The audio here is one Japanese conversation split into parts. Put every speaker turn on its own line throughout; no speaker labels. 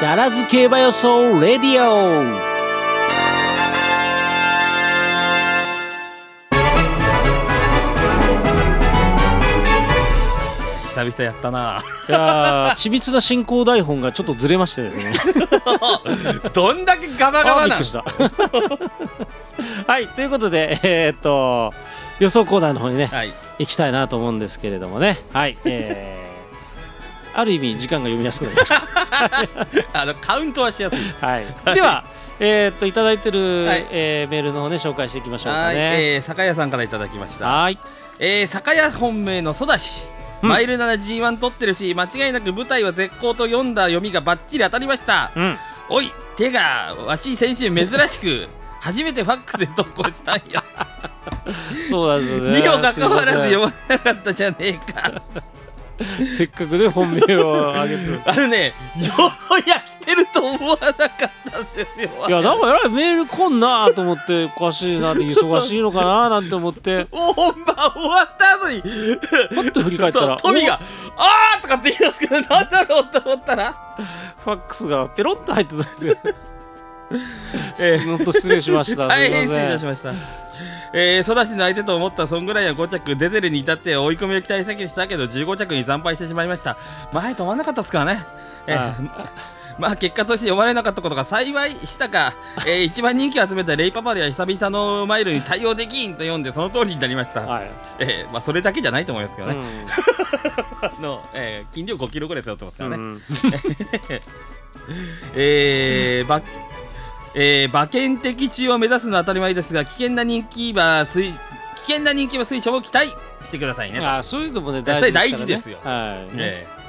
ダラズ競馬予想レディオ。
久々やったな。
いやー緻密な進行台本がちょっとずれましてですね。
どんだけガバガバなん？
あーびっくりした。はいということでえーっと予想コーナーの方にね
はい。
行きたいなと思うんですけれどもね。はいえーある意味時間が読みやすくなりました。
あのカウントはしやすい。
はい、では、えーっといただいてる、
はい。
えーメールの方ね紹介していきましょうか
はい、
ね。
えー、酒屋さんからいただきました。
はい、
えー、酒屋本命のソダシ
うん。
マイルなら G1 取ってるし間違いなく舞台は絶好と読んだ読みがバッチリ当たりました。
うん、
おい手がわし先週珍しく初めてファックスで投稿したんや。
そうなんですよね。
にもかかわらず読まなかったじゃねえか
せっかくね本命をあげて。
あのねようやってると思わなかったんですよ
いやなんかえらいメール来んなと思っておかしいなって忙しいのかななんて思って
もう 本番終わった後に
パッと振り返ったら
とトミが「あー!」とかって言いますけどなんだろうと思ったら
おファックスがペロッと入ってたんで
え
す本当失礼しました。す
大変失礼し。ました。えー、育ちの相手と思ったそんぐらいは5着デゼルに至って追い込みを期待先したけど15着に惨敗してしまいました。前止まんなかったですからね、えー
あ
まあ結果として読まれなかったことが幸いしたか、えー、一番人気を集めたレイパパでは久々のマイルに対応できんと読んでその通りになりました、
はい。
えーまあ、それだけじゃないと思いますけどね、
うん。
あ のえー、斤量5キロぐらい背負ってますからね、
うん
えー、ばえー馬券的中を目指すのは当たり前ですが危険な人気馬推危険な人気馬推奨を期待してくださいねと、
あそういうのもね大事ですね。
大事ですよ
はい。
えー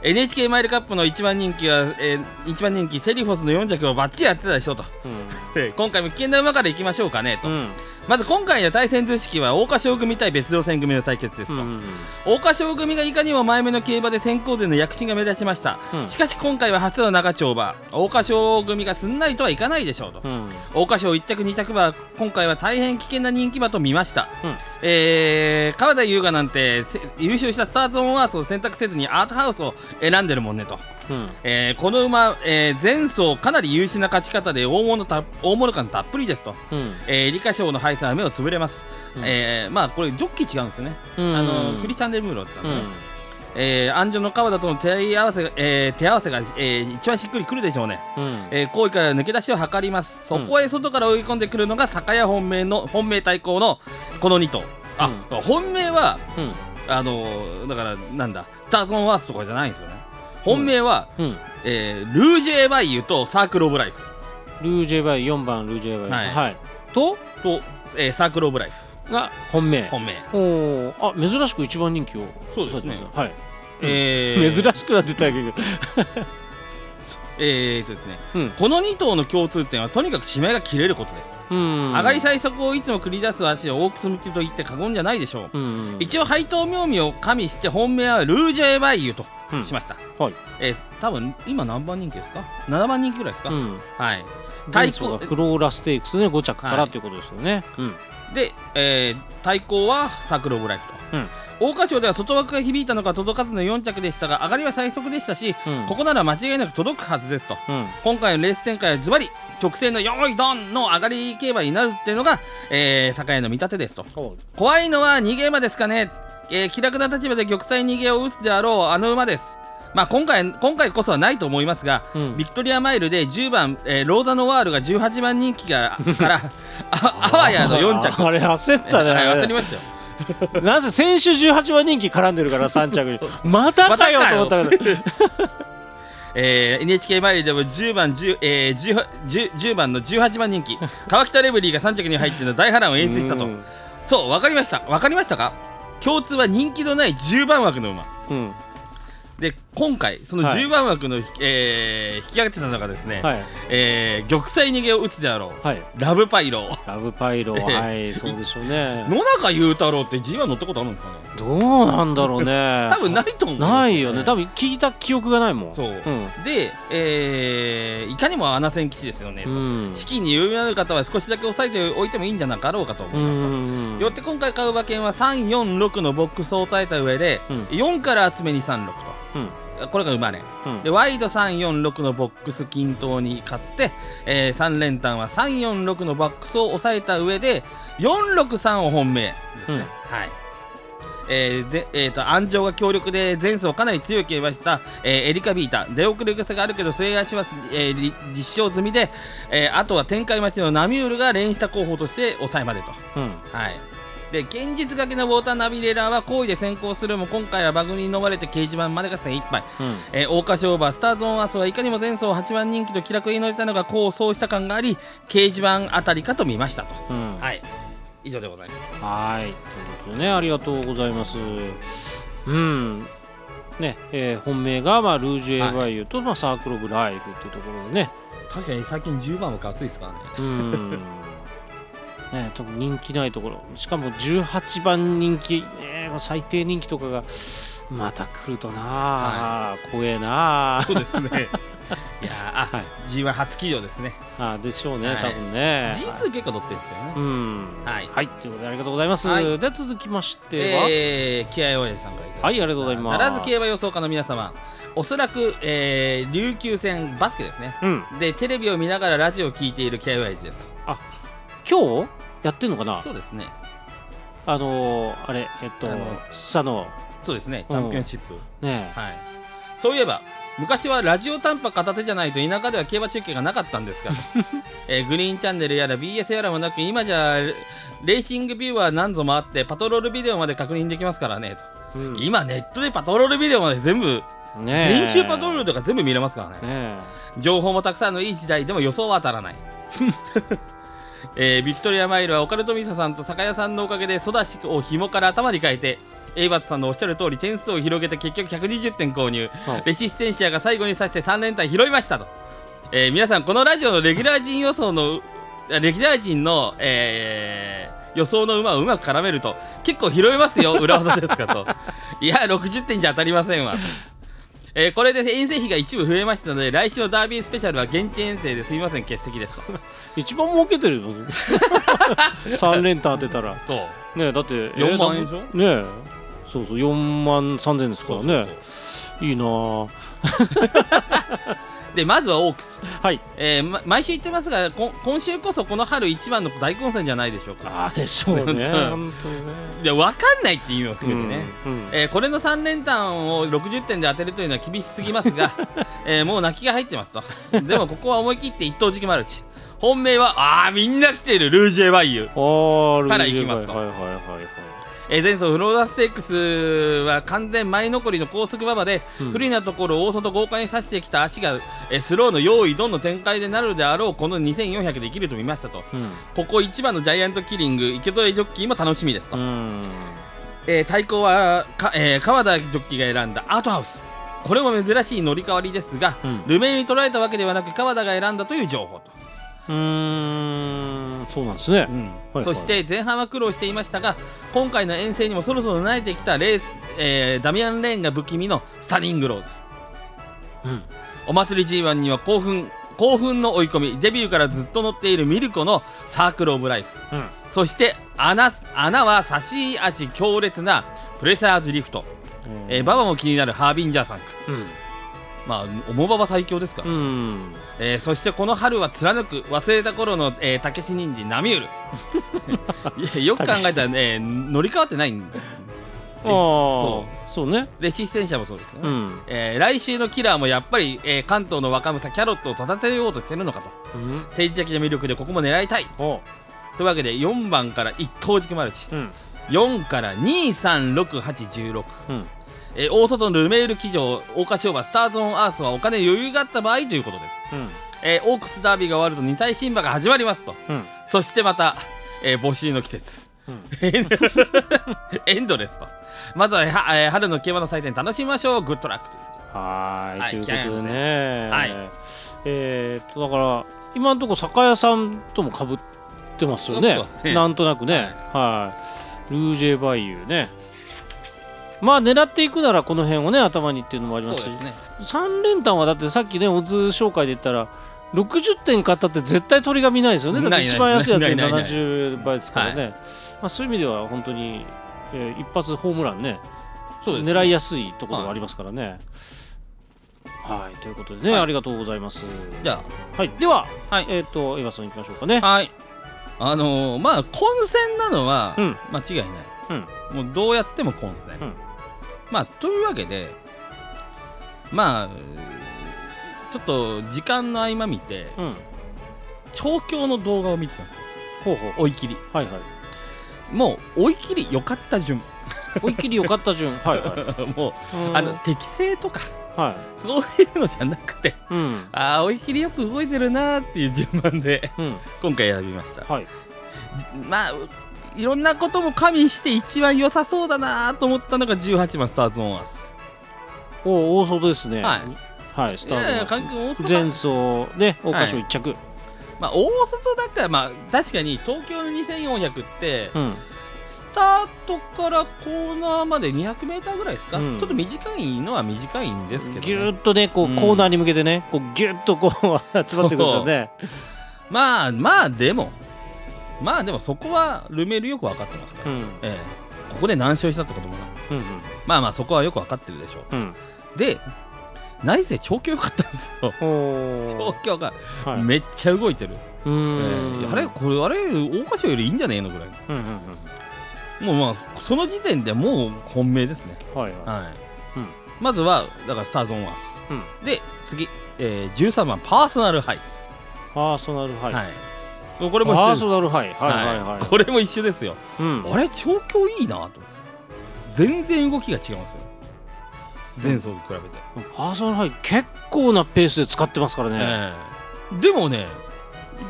NHK マイルカップの一番人気は、えー一番人気セリフォスの4着をバッチリやってたでしょうと、えー今回も危険な馬からいきましょうかねと、
うん。うん。
まず今回の対戦図式は桜花賞組対別路線組の対決ですと、
うん
桜花賞組がいかにも前目の競馬で先行勢の躍進が目立ちました、
うん。
しかし今回は初の長丁場。桜花賞組がすんなりとはいかないでしょうと、
うん。
桜花賞1着2着は今回は大変危険な人気馬と見ました、
うん。
えー川田優雅なんてせ優勝したスターズ・オン・ワースを選択せずにアートハウスを選んでるもんねと、
うん。
えーこの馬、えー前走かなり優秀な勝ち方で大物た大物感たっぷりですと、
うん。
えー、理科賞の敗戦は目をつぶれます、
うん
えーまあこれジョッキー違うんですよね、
うん
あのクリチャン・デルムーロだったのね、
うん。
えー、安城の川田との手合わせが、えー手合わせが、えー一番しっくりくるでしょうね
うん。
えー、行為から抜け出しを図りますそこへ外から追い込んでくるのが酒屋本命の本命対抗のこの2頭あ、本命は
うん。
あのだからなんだスターズ・オン・ワースとかじゃないんですよね本命は、
うん。
えールージュ・エヴァイユとサークル・オブ・ライフ
ルージェバイユ4番ルージェバイ
はい
はい。と
と、えーサークル・オブ・ライフ
が本命。
本命
おお。あ珍しく一番人気を。
そうですね
はい。
えー、
珍しくなってたけど。
えーとですね
うん。
この2頭の共通点はとにかく締めが切れることです、
うん。
上がり最速をいつも繰り出す足を大くすむきと言って過言じゃないでしょう
うん。
一応配当妙味を加味して本命はルージュ・エヴァイユと
うん
しました、
はい。
えー多分今何番人気ですか？7番人気ぐらいですか、
うん。
はい。
対抗がフローラステークスね5着から
はい。
ということですよね。うん。
で、えー対抗はサークル・オブ・ライフと、
うん。
桜花賞では外枠が響いたのか届かずの4着でしたが上がりは最速でしたし、
うん。
ここなら間違いなく届くはずですと。
うん。
今回のレース展開はズバリ直線の4位ドンの上がり競馬になるっていうのが、えー、酒屋の見立てですと。怖いのは逃げ馬ですかね、えー気楽な立場で玉砕逃げを打つであろうあの馬です。まあ今回今回こそはないと思いますが、
うん。
ビクトリアマイルで10番、えーローザノワールが18番人気が からああわやの4着。
あれ焦ったね。
はい焦りましたよ。
なぜ先週18番人気絡んでるから 3着に。またかよと思ったけど。
えー NHK マイルでも10番 10,、えー 10, 10, 10番の18番人気。川北レブリーが3着に入っての大波乱を演出したと。
うん。
そう分かりました。分かりましたか？共通は人気のない10番枠の馬
うん。
で今回その
はい
10番枠の、えー引き上げてたのがですね、
はい。
えー玉砕逃げを打つであろう
はい。
ラブパイロー
ラブパイロー、はい、そうでしょうね。
野中雄太郎って G1 乗ったことあるんですかね？
どうなんだろうね。
多分ないと思うんです
ないよね。多分聞いた記憶がないもん。
そう、
うん。
で、えーいかにも穴線騎士ですよね、と
うん。
資金に余裕のある方は少しだけ抑えておいてもいいんじゃなかろうかと思
う
います。よって今回買う馬券は346のボックスを抑えた上で、
うん
4から集め236と、
うん。
これが生まれ
うん。
でワイド346のボックス均等に買って、えー3連単は346のボックスを抑えた上で463を本命ですね、
うん。
はい。えーでえー、と安城が強力で前走かなり強い競馬した、えーエリカビータ出遅れ癖があるけど末足は、えーり実証済みで、えーあとは展開待ちのナミュールが連した候補として抑えまでと。
うん。
はい。で現実掛けのウォーターナビレーラーは好意で先行するも今回はバグに逃れて掲示板までが精一杯、
うん。
えー、桜花賞馬スターズオンアースはいかにも前走8番人気と気楽に乗れたのが功を奏した感があり掲示板あたりかと見ましたと。
うん。
はい。以上でございます。
はい、ということでね、ありがとうございます。うん。ね、えー本命が、まあ、ルージュエヴァイユと、まあ、サークル・オブ・ライフっていうところでね。
確かに最近10番も熱いですからね。
うん。ね、特に人気ないところ。しかも18番人気、ね、最低人気とかが、また来るとなあ、怖えなあ。
そうですね。いやーあ、
はい。
G1 初起動ですね。
あでしょうね、
はい。
多分ね。
G2 結構乗ってるんですよね、
うん。
はい。
はい、ということでありがとうございます。
はい。
で、続きましては、
えー、気合い親父さんから
はいありがとうございます。
奈良津競馬予想家の皆様。おそらく、えー、琉球戦バスケですね。
うん。
でテレビを見ながらラジオを聞いている気合い親父です
今日やってんのかな？
そうですね。
あのー、あれ、えっと
あの、
佐野、
そうですね。チャンピオンシップ。
ね
はい。そういえば昔はラジオ短波片手じゃないと田舎では競馬中継がなかったんですが、えーグリーンチャンネルやら BS やらもなく今じゃレーシングビューは何ぞもあってパトロールビデオまで確認できますからねと、
うん。
今ネットでパトロールビデオまで全部
ね
全周パトロールとか全部見れますからね。
ね
情報もたくさんのいい時代でも予想は当たらない、えービクトリアマイルはオカルトミサさんと酒屋さんのおかげでソダシを紐から頭に変えてエイバッツさんのおっしゃる通り点数を広げて結局120点購入。
うん
レシステンシアが最後にさして3連単拾いましたと、えー皆さんこのラジオのレギュラー陣予想のレギュラー陣の、えー予想の馬をうまく絡めると結構拾えますよ裏技ですかと。いや60点じゃ当たりませんわ。とえーこれで遠征費が一部増えましたので来週のダービースペシャルは現地遠征ですみません。欠席ですと。
一番儲けてるよ。3連単当てたら。
そう。
ねだって
4万円でしょ？
ねそうそう4万3000ですからね。いいなあ
でまずはオークス、
はい。
えーま毎週言ってますがこ今週こそこの春一番の大混戦じゃないでしょうか。
ああでしょうね。
本当。
ね。
いや分かんないっていう意味も含めてね、
うんうん。
えーこれの3連単を60点で当てるというのは厳しすぎますが、えーもう泣きが入ってますと。でもここは思い切って一等軸マルチ。本命はああみんな来ている。ルージュエワイユ。
あール
から
ージュ
行きますと。
はいはいはいはい
えー前走フローダステークスは完全前残りの高速馬場で、
うん。
不利なところを大外豪快に刺してきた足が、えースローの用意どんの展開でなるであろうこの2400で生きると見ましたと。
うん。
ここ1番のジャイアントキリング池添ジョッキーも楽しみですと、
うん。
えー対抗はか、えー川田ジョッキーが選んだアートハウス。これも珍しい乗り換わりですが、
うん。
ルメイに捉えたわけではなく川田が選んだという情報と、
うーんそうなんですね。はい
そして前半は苦労していましたが今回の遠征にもそろそろ慣れてきたレース、えーダミアン・レーンが不気味のスタニングローズ。
うん。
お祭り G1 には興奮興奮の追い込み。デビューからずっと乗っているミルコのサークル・オブ・ライフ。
うん。
そして穴穴は差し足強烈なプレサーズリフト、えーババも気になるハービンジャーさん
うん
まあ重馬場最強ですから、
うん。
えーそしてこの春は貫く忘れた頃のえーたけし人参ナミュールいやよく考えたらね乗り換わってないん。だ
ああ
そ
そうね。
レシステンシャもそうですよね、
うん。
えー来週のキラーもやっぱり、えー関東の若武者キャロットを育てようとしてるのかと。
うん。
政治的な魅力でここも狙いたい。
お
というわけで4番から一等軸マルチ。
うん。
4から236816、
うん
えー大外のルメール騎乗桜花賞馬スターズ・オン・アースはお金余裕があった場合ということです、
うん。
えーオークスダービーが終わると二体新馬が始まりますと。
うん。
そしてまた、えー募集の季節。
うん。
エンドレスと。まずは、はえー春の競馬の祭典楽しみましょう。グッドラックという
はーい、
はい
ということでね、
はい。
えーっとだから今のところ酒屋さんともかぶってますよね。
ね。
なんとなくね。はい、ルージェバイユねまあ狙っていくならこの辺をね頭にっていうのもありますし。
すね。
3連単はだってさっきねオズ紹介で言ったら60点買ったって絶対鳥が見ないですよね。だって一番安いやつで
ないないない。
70倍ですからね、まあ、そういう意味では本当に、えー一発ホームランね
そうです
狙いやすいところがありますからね、はい。ということでね、
はい。
ありがとうございます。
じゃ
はいでは、
はい。
えっ、とエヴァさん行きましょうかね。
あはい。あのーまあ混戦なのは
うん。
間違いない、
うん。
もうどうやっても混戦、
うん
まあというわけでまあちょっと時間の合間見て
うん。
調教の動画を見てたんですよ。
ほうほう。
追い切り。
はいはい。
もう追い切り良かった順。
追い切り良かった順。はいはい。
もう
うん。
あの適正とか
はい。
そういうのじゃなくて
うん。
ああ追い切りよく動いてるなーっていう順番で
うん。
今回選びました。
はい。
まあいろんなことも加味して一番良さそうだなーと思ったのが18番スターズ・オン・アース。
お大外ですね。
はい。
はいスタート
関係大外
前走ね桜花賞一着、
まあ大外だったらまあ確かに東京の2400って
うん。
スタートからコーナーまで 200m ぐらいですか、
うん。
ちょっと短いのは短いんですけど、
ぎゅーっとねこう、
うん。
コーナーに向けてねこうぎゅっとこう集まってくるんですよね。
まあまあでもまあでもそこはルメールよく分かってますから、
うん。
ええ。ここで何勝したってこともない。
うん
まあまあそこはよく分かってるでしょう。
うん。
で内政調教良かったんですよ。調教が
ーはい。
めっちゃ動いてる、
う
え
ー
あれこれあれ桜花賞よりいいんじゃねえのぐらい。
うんうん
もうまあその時点でもう本命ですね。
うんはいはい。
はい、
うん。
まずはだからスターズ・オン・アース、
うん。
で次、えー、13番パーソナルハイ、
パーソナルハイ、
はいこれも一緒です。
はいはいはい、
これも一緒ですよ。
うん。
あれ調教いいなと。全然動きが違いますよ。前走に比べて、
パーソナルハイ結構なペースで使ってますからね。
でもね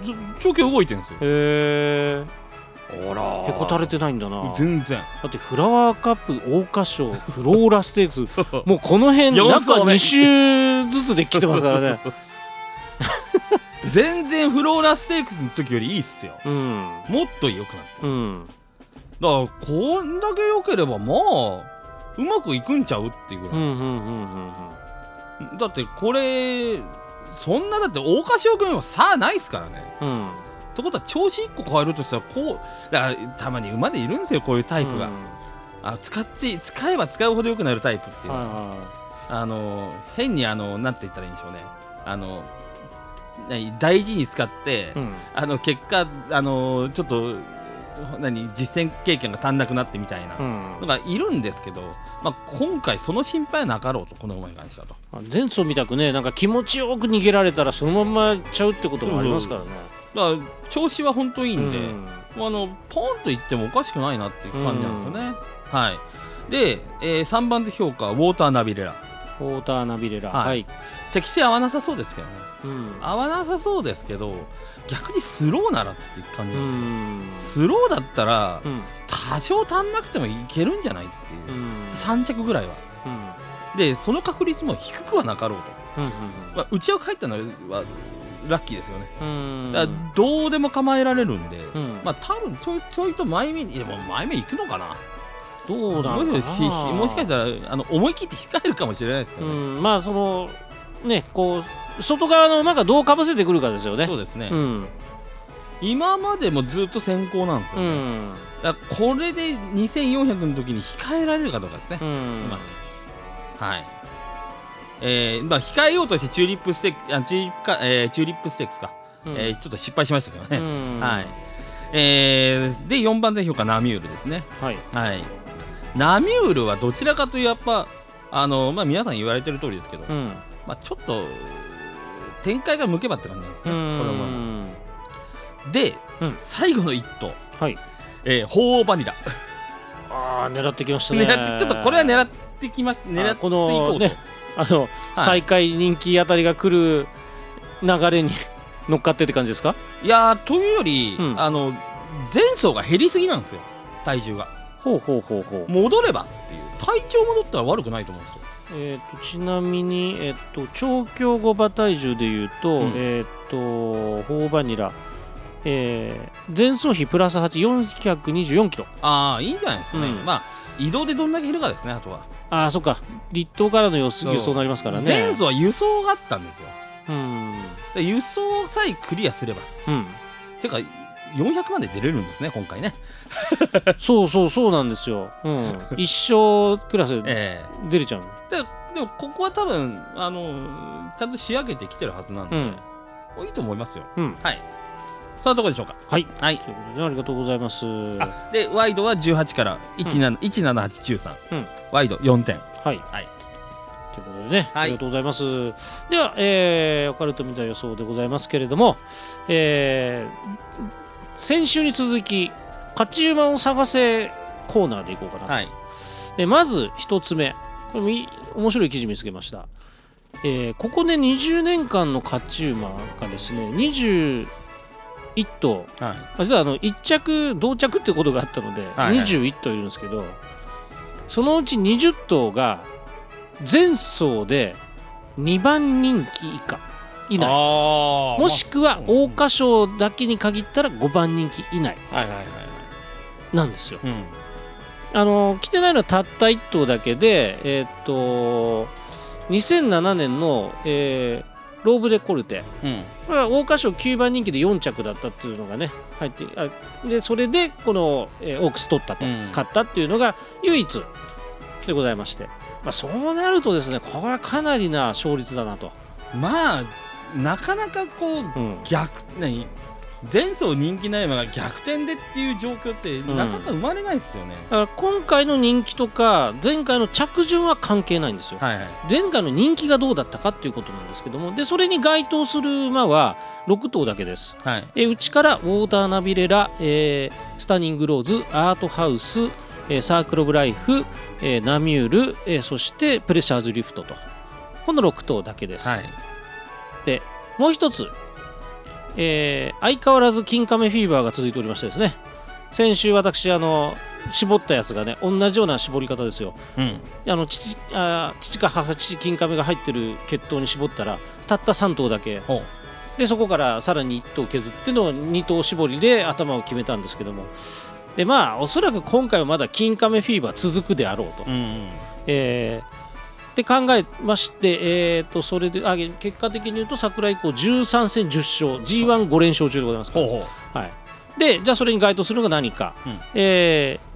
ず調教動いてるんですよ。
え。
ほら
へこたれてないんだな。だ
全然。
ってフラワーカップ桜花賞フローラステークス もうこの辺
四
なんか
走目
2周ずつで来てますからね
全然フローラステークスの時よりいいっすよ。
うん。
もっと良くなってる
うん。
だからこんだけ良ければまあうまくいくんちゃうっていうぐらい、
うん
だってこれそんなだって桜花賞組は差ないっすからね。
うん。うん
ってことは調子1個変えるとしたらこうだからたまに馬でいるんですよこういうタイプが、
うん。
あ使って使えば使うほど良くなるタイプっていう。のは、
は
あの変にあのなんて言ったらいいんでしょうね。あの何大事に使って、
うん。
あの結果あのちょっと何実践経験が足んなくなってみたいな。
うん。
のがいるんですけど、まあ、今回その心配はなかろうとこの馬に関してはと。
前走みたくねなんか気持ちよく逃げられたらそのまま行っちゃうってこともありますからね。
だから調子は本当いいんで、
うん。
もうあのポンといってもおかしくないなっていう感じなんですよね。はい、で、えー3番手評価はウォーターナビレラ。
ウォーターナビレラ。
はい。
はい
適性合わなさそうですけどね。
うん。
合わなさそうですけど逆にスローならっていう感じ
う
なんです
ん。
よ、スローだったら
うん。
多少足んなくてもいけるんじゃないっていう。う、
ん。
3着ぐらいは。
うん。
でその確率も低くはなかろうと、
うん
まあ、内枠入ったのはラッキーですよね、
う
どうでも構えられるんで、
うん。
まあ多分ちょいちょいと前目にいやもう前目行くのかな。
どうなのか
もしかし
な
もしかしたらあの思い切って控えるかもしれないですけどね、
うん。まあそのねこう外側の馬がどうかぶせてくるかですよね。
そうですね、
うん。
今までもずっと先行なんですよ
う
ね、
ん。
だこれで2400の時に控えられるかどうかですね、
うん。
今ねはい。えーまあ、控えようとしてチューリップステークあチューリップか、えーチューリップステークスか、
うん。
えーちょっと失敗しましたけどね、
うん。
はい。えーで4番手評価ナミュールですね。
はい。
はい。ナミュールはどちらかというやっぱあの、まあ、皆さん言われてる通りですけど、
うん
まあ、ちょっと展開が向けばって感じなんですね、
うん。
これはで、
うん。
最後の一頭、
はい。
えー、鳳凰バニラ。
ああ狙ってきましたね。
狙ってちょっとこれは狙ってきました狙っていこ
こ
うと、
のねあの、最下位人気あたりが来る流れに 乗っかってって感じですか？
いやーというより、
うん。
あの前走が減りすぎなんですよ体重が。
ほうほうほうほう。
戻ればっていう。体調戻ったら悪くないと思うんですよ
えー、とちなみに、えっと調教後馬体重でいうと、
うん。
えっとホーバニラ、えー、前走比プラス8424キロ。
ああいいんじゃないですかね、
うん。
まあ移動でどんだけ減るかですねあとは、
ああそっか。立東からの輸送になりますからね。
前走は輸送があったんですよ。
うん。
で輸送さえクリアすれば。
うん。
てか400万で出れるんですね今回ね。
そうそうそうなんですよ、うん、一生クラス出れちゃう
えででもここは多分あのちゃんと仕上げてきてるはずなんで、
うん。
いいと思いますよ、
うん。
はい。そんなところでしょうか？
はい。
はい。
ということでありがとうございます。
あでワイドは18から17、17813、
うん。
ワイド4点。
はい。
はい。
ということでね、
はい。
ありがとうございます。では、えー、オカルト見た予想でございますけれども、えー、先週に続き、勝ち馬を探せコーナーでいこうかな。
はい。
でまず一つ目、これみ面白い記事見つけました。えーここで20年間の勝ち馬がですね、21頭、
はい。
あ実はあの1着同着ってことがあったので、
はいはい。
21頭いるんですけどそのうち20頭が前走で2番人気以下以内
あ
もしくは桜花賞だけに限ったら5番人気以内なんですよ。
うん。
あの来てないのはたった1頭だけでえーっと2007年の、えーローブ・デ・コルテ。
うん。
これは桜花賞9番人気で4着だったっていうのがね入ってあでそれでこの、えーオークス取ったと、
うん。
勝ったっていうのが唯一でございまして、まあ、そうなるとですねこれはかなりな勝率だなと、
まあなかなかこう
うん。
逆何？前走人気ない馬が逆転でっていう状況って
ん。
なかなか生まれないですよね、
だから今回の人気とか前回の着順は関係ないんですよ。
はいはい。
前回の人気がどうだったかっていうことなんですけどもでそれに該当する馬は6頭だけです。
はい。
えーうちからウォーターナビレラ、えースタニングローズアートハウス、えーサークル・オブ・ライフ、えーナミュール、えーそしてプレシャーズ・リフトと。この6頭だけです。
はい
でもう一つ、えー相変わらず金亀フィーバーが続いておりましてですね。先週私あの絞ったやつがね同じような絞り方ですよ。
うん。
あの父あ父か母父金亀が入ってる血統に絞ったらたった3頭だけ。でそこからさらに1頭削っての2頭絞りで頭を決めたんですけども。でまあおそらく今回はまだ金亀フィーバー続くであろうと、
うんうん。
えーで考えまして、えー、とそれであ結果的に言うと桜以降13戦10勝 G15 連勝中でございますから。
ほうほう。
はい、でじゃあそれに該当するのが何か、
うん。
えー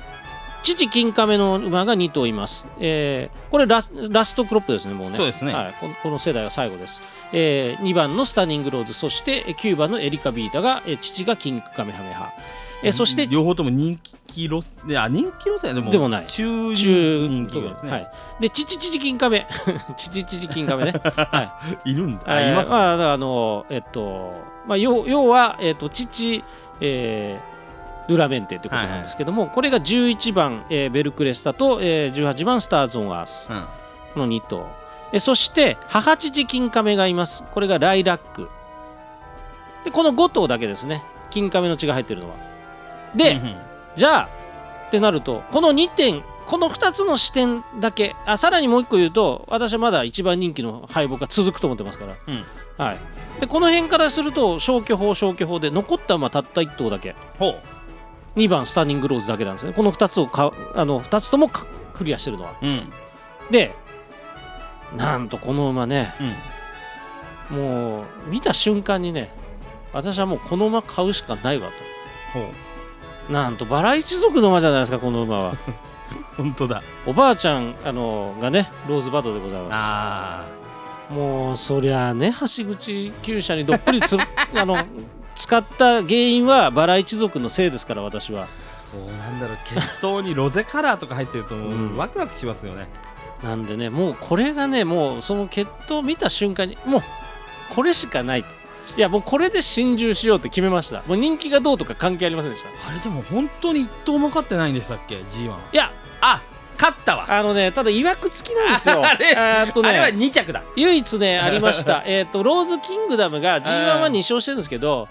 父金亀の馬が2頭います、えーこれララストクロップですねもうね。
そうですね。
はい、このこの世代が最後です、え2番のスタニングローズそしてえー9番のエリカビータが、えー父が金亀ハメハ、えーそして
両方とも人気路線であ人気路線でも
でもない。
中
中
人気ですね、
はい、で父父金亀。父父金亀ね。はい。
いるんだ。あ、
えー
います
まあ、あのえっと、まあ、要要は、えっと、父、えードゥラメンテということなんですけども、これが11番、えーベルクレスタと、えー18番スターズ・オン・アース
うん。
この2頭、えーそして母父金亀がいます。これがライラック。でこの5頭だけですね。金亀の血が入ってるのは。で、
うんうん。
じゃあってなるとこの2点この2つの視点だけあさらにもう1個言うと私はまだ一番人気の敗北が続くと思ってますから、
うん。
はい、でこの辺からすると消去法消去法で残った馬たった1頭だけ。
ほう
2番スターニングローズだけなんですね。この2つをかあの2つともかクリアしてるのは。
うん。
でなんとこの馬ね
うん。
もう見た瞬間にね私はもうこの馬買うしかないわと。なんとバラ一族の馬じゃないですかこの馬は。
本当だ。
おばあちゃんあのがねローズバドでございま
あ
すもうそりゃあね橋口厩舎にどっぷりつ あの使った原因はバラ一族のせいですから私は。
あもうなんだろう血統にロゼカラーとか入ってるともう、
うん。
ワクワクしますよね。
なんでねもうこれがねもうその血統を見た瞬間にもうこれしかないと。いやもうこれで心中しようって決めました。もう人気がどうとか関係ありませんでした。
あれでも本当に一頭も勝ってないんでしたっけ？G1
いや
あ勝ったわ。
あのねただいわくつきなんですよ。
あれ
ーっとね
あれは2着だ。
唯一ねありました。えっとローズキングダムが G1 は2勝してるんですけど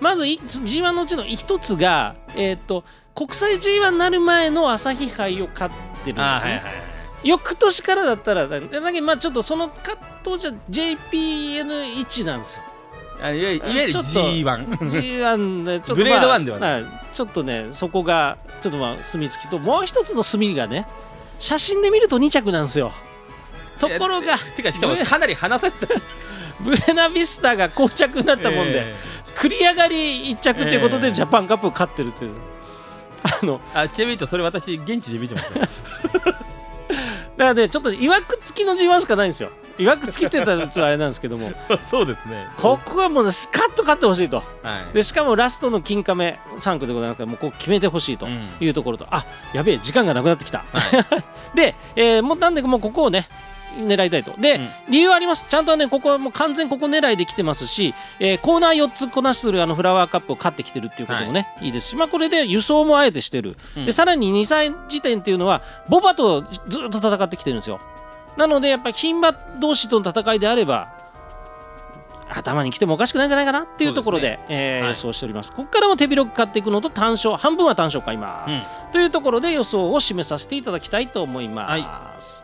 まずい G1 のうちの1つがえっと国際 G1 になる前の朝日杯を勝ってるんですね、翌年からだったらだだけどまあちょっとそのカットじゃ JPN1 なんですよ
あいわゆるいわゆる
ちょっと
G1
G1 でちょっと、まあ、
グレード1ではない。
い。ちょっとねそこがちょっとまあ墨付きともう一つの墨がね写真で見ると2着なんですよ。ところが
てかしかもかなり離された。
ブエナビスタが膠着になったもんで、
え
繰り上がり1着ということで
ええ。
ジャパンカップを勝ってるという、あの
ーあちなみに言うとそれ私現地で見てますよ
だからねちょっといわくつきの G1 しかないんですよいわくつきってたらちょっとあれなんですけども。
そうですね。
ここはもうねスカッと勝ってほしいと。
はい。
でしかもラストの金亀3区でございますからもうこう決めてほしいと
うん。
いうところと、あやべえ時間がなくなってきた、
はい。
で、えーもうなんでもうここをね狙いたいと。で、
うん。
理由あります。ちゃんとねここはもう完全ここ狙いできてますし、えーコーナー4つこなするあのフラワーカップを勝ってきてるっていうこともね、い、いですし。まあこれで輸送もあえてしてる、
うん。
でさらに2歳時点っていうのはボバとずっと戦ってきてるんですよなのでやっぱり牝馬同士との戦いであれば頭に来てもおかしくないんじゃないかなっていうところで
そう
えー
はい。
予想しております。ここからも手広く買っていくのと単勝半分は単勝買います、
うん。
というところで予想を示させていただきたいと思います、